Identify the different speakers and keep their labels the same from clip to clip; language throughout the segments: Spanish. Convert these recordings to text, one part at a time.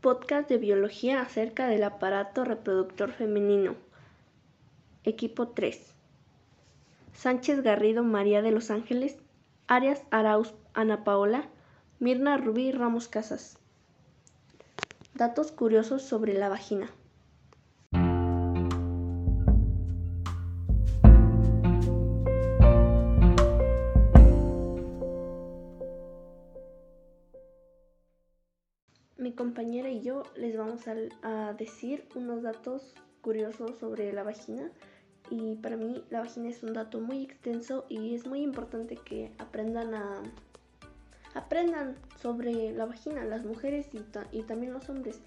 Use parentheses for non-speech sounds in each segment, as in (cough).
Speaker 1: podcast de biología acerca del aparato reproductor femenino. Equipo 3. Sánchez Garrido María de los Ángeles, Arias Arauz Ana Paola, Mirna Rubí Ramos Casas. Datos curiosos sobre la vagina. Compañera y yo les vamos a, decir unos datos curiosos sobre la vagina. Y para mí la vagina es un dato muy extenso y es muy importante que aprendan a aprendan sobre la vagina las mujeres y, y también los hombres.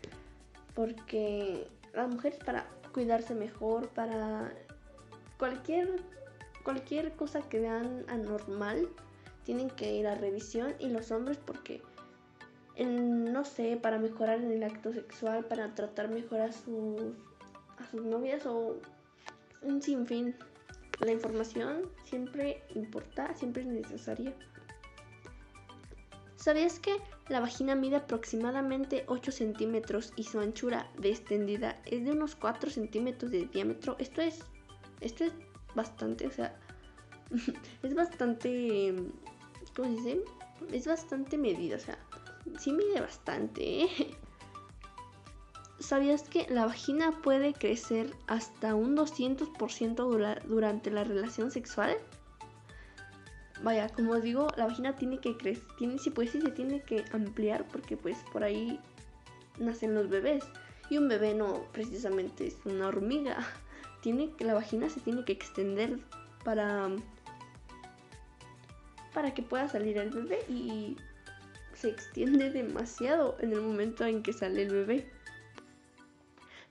Speaker 1: Porque las mujeres para cuidarse mejor para cualquier cualquier cosa que vean anormal tienen que ir a revisión y los hombres porque no sé, para mejorar en el acto sexual, para tratar mejor a sus, a sus novias o un sinfín. La información siempre importa, siempre es necesaria. ¿Sabías que la vagina mide aproximadamente 8 centímetros y su anchura de extendida es de unos 4 centímetros de diámetro? Esto es, esto es bastante, o sea, (laughs) es bastante, ¿cómo se dice? Es bastante medida, o sea, sí mide bastante. ¿eh? ¿Sabías que la vagina puede crecer hasta un 200% durante la relación sexual? Vaya, como digo, la vagina tiene que crecer, tiene, si pues sí se tiene que ampliar porque pues por ahí nacen los bebés y un bebé no precisamente es una hormiga. (laughs) Tiene la vagina se tiene que extender para para que pueda salir el bebé y se extiende demasiado en el momento en que sale el bebé.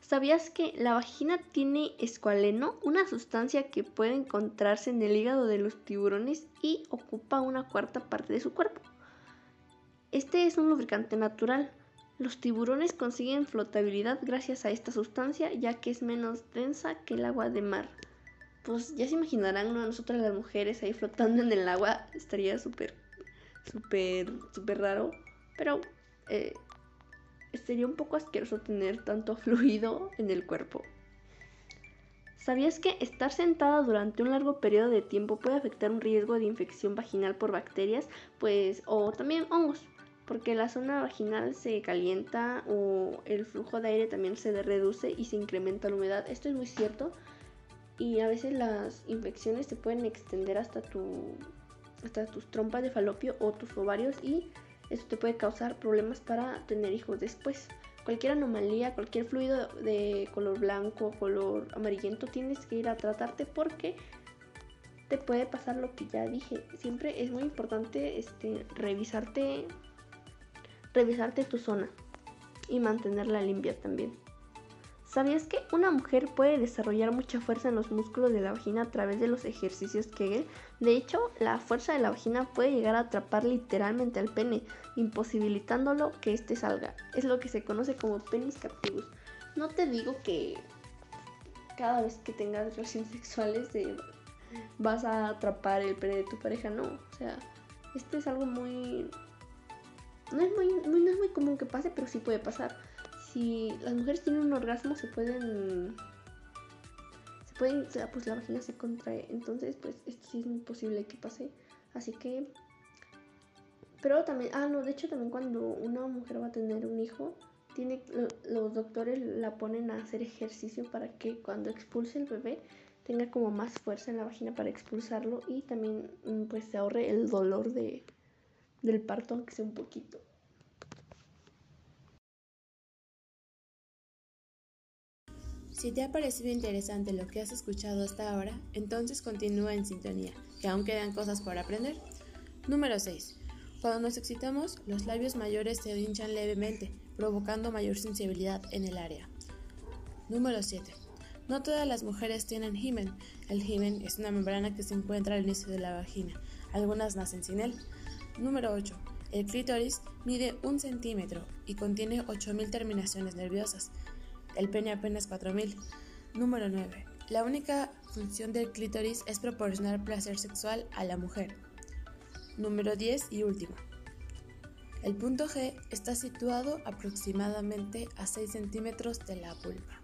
Speaker 1: ¿Sabías que la vagina tiene escualeno, una sustancia que puede encontrarse en el hígado de los tiburones y ocupa una cuarta parte de su cuerpo? Este es un lubricante natural. Los tiburones consiguen flotabilidad gracias a esta sustancia ya que es menos densa que el agua de mar. Pues ya se imaginarán, ¿no? nosotras las mujeres ahí flotando en el agua estaría súper súper, súper raro. Pero eh, sería un poco asqueroso tener tanto (laughs) fluido en el cuerpo. ¿Sabías que estar sentada durante un largo periodo de tiempo puede afectar un riesgo de infección vaginal por bacterias, pues o también hongos? Porque la zona vaginal se calienta o el flujo de aire también se reduce y se incrementa la humedad. Esto es muy cierto y a veces las infecciones se pueden extender hasta tu hasta tus trompas de falopio o tus ovarios y eso te puede causar problemas para tener hijos después. Cualquier anomalía, cualquier fluido de color blanco, color amarillento, tienes que ir a tratarte porque te puede pasar lo que ya dije. Siempre es muy importante este, revisarte, revisarte tu zona y mantenerla limpia también. ¿Sabías que una mujer puede desarrollar mucha fuerza en los músculos de la vagina a través de los ejercicios Kegel? De hecho, la fuerza de la vagina puede llegar a atrapar literalmente al pene, imposibilitándolo que éste salga. Es lo que se conoce como penis captivus. No te digo que cada vez que tengas relaciones sexuales vas a atrapar el pene de tu pareja, no. O sea, esto es algo muy... No es muy, no es muy común que pase, pero sí puede pasar si las mujeres tienen un orgasmo se pueden se pueden pues la vagina se contrae. Entonces pues esto sí es imposible que pase. Así que pero también ah no de hecho también cuando una mujer va a tener un hijo tiene los doctores la ponen a hacer ejercicio para que cuando expulse el bebé tenga como más fuerza en la vagina para expulsarlo y también mm, pues se ahorre el dolor de del parto aunque sea un poquito
Speaker 2: Si te ha parecido interesante lo que has escuchado hasta ahora, entonces continúa en sintonía, que aún quedan cosas por aprender. Número 6. Cuando nos excitamos, los labios mayores se hinchan levemente, provocando mayor sensibilidad en el área. Número 7. No todas las mujeres tienen himen. El himen es una membrana que se encuentra al inicio de la vagina. Algunas nacen sin él. Número 8. El clítoris mide un centímetro y contiene 8.000 terminaciones nerviosas el pene apenas 4000. Número 9. La única función del clítoris es proporcionar placer sexual a la mujer. Número 10 y último. El punto G está situado aproximadamente a 6 centímetros de la vulva.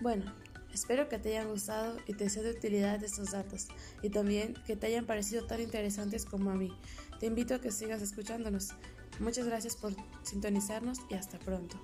Speaker 2: Bueno, espero que te hayan gustado y te sea de utilidad estos datos y también que te hayan parecido tan interesantes como a mí. Te invito a que sigas escuchándonos. Muchas gracias por sintonizarnos y hasta pronto.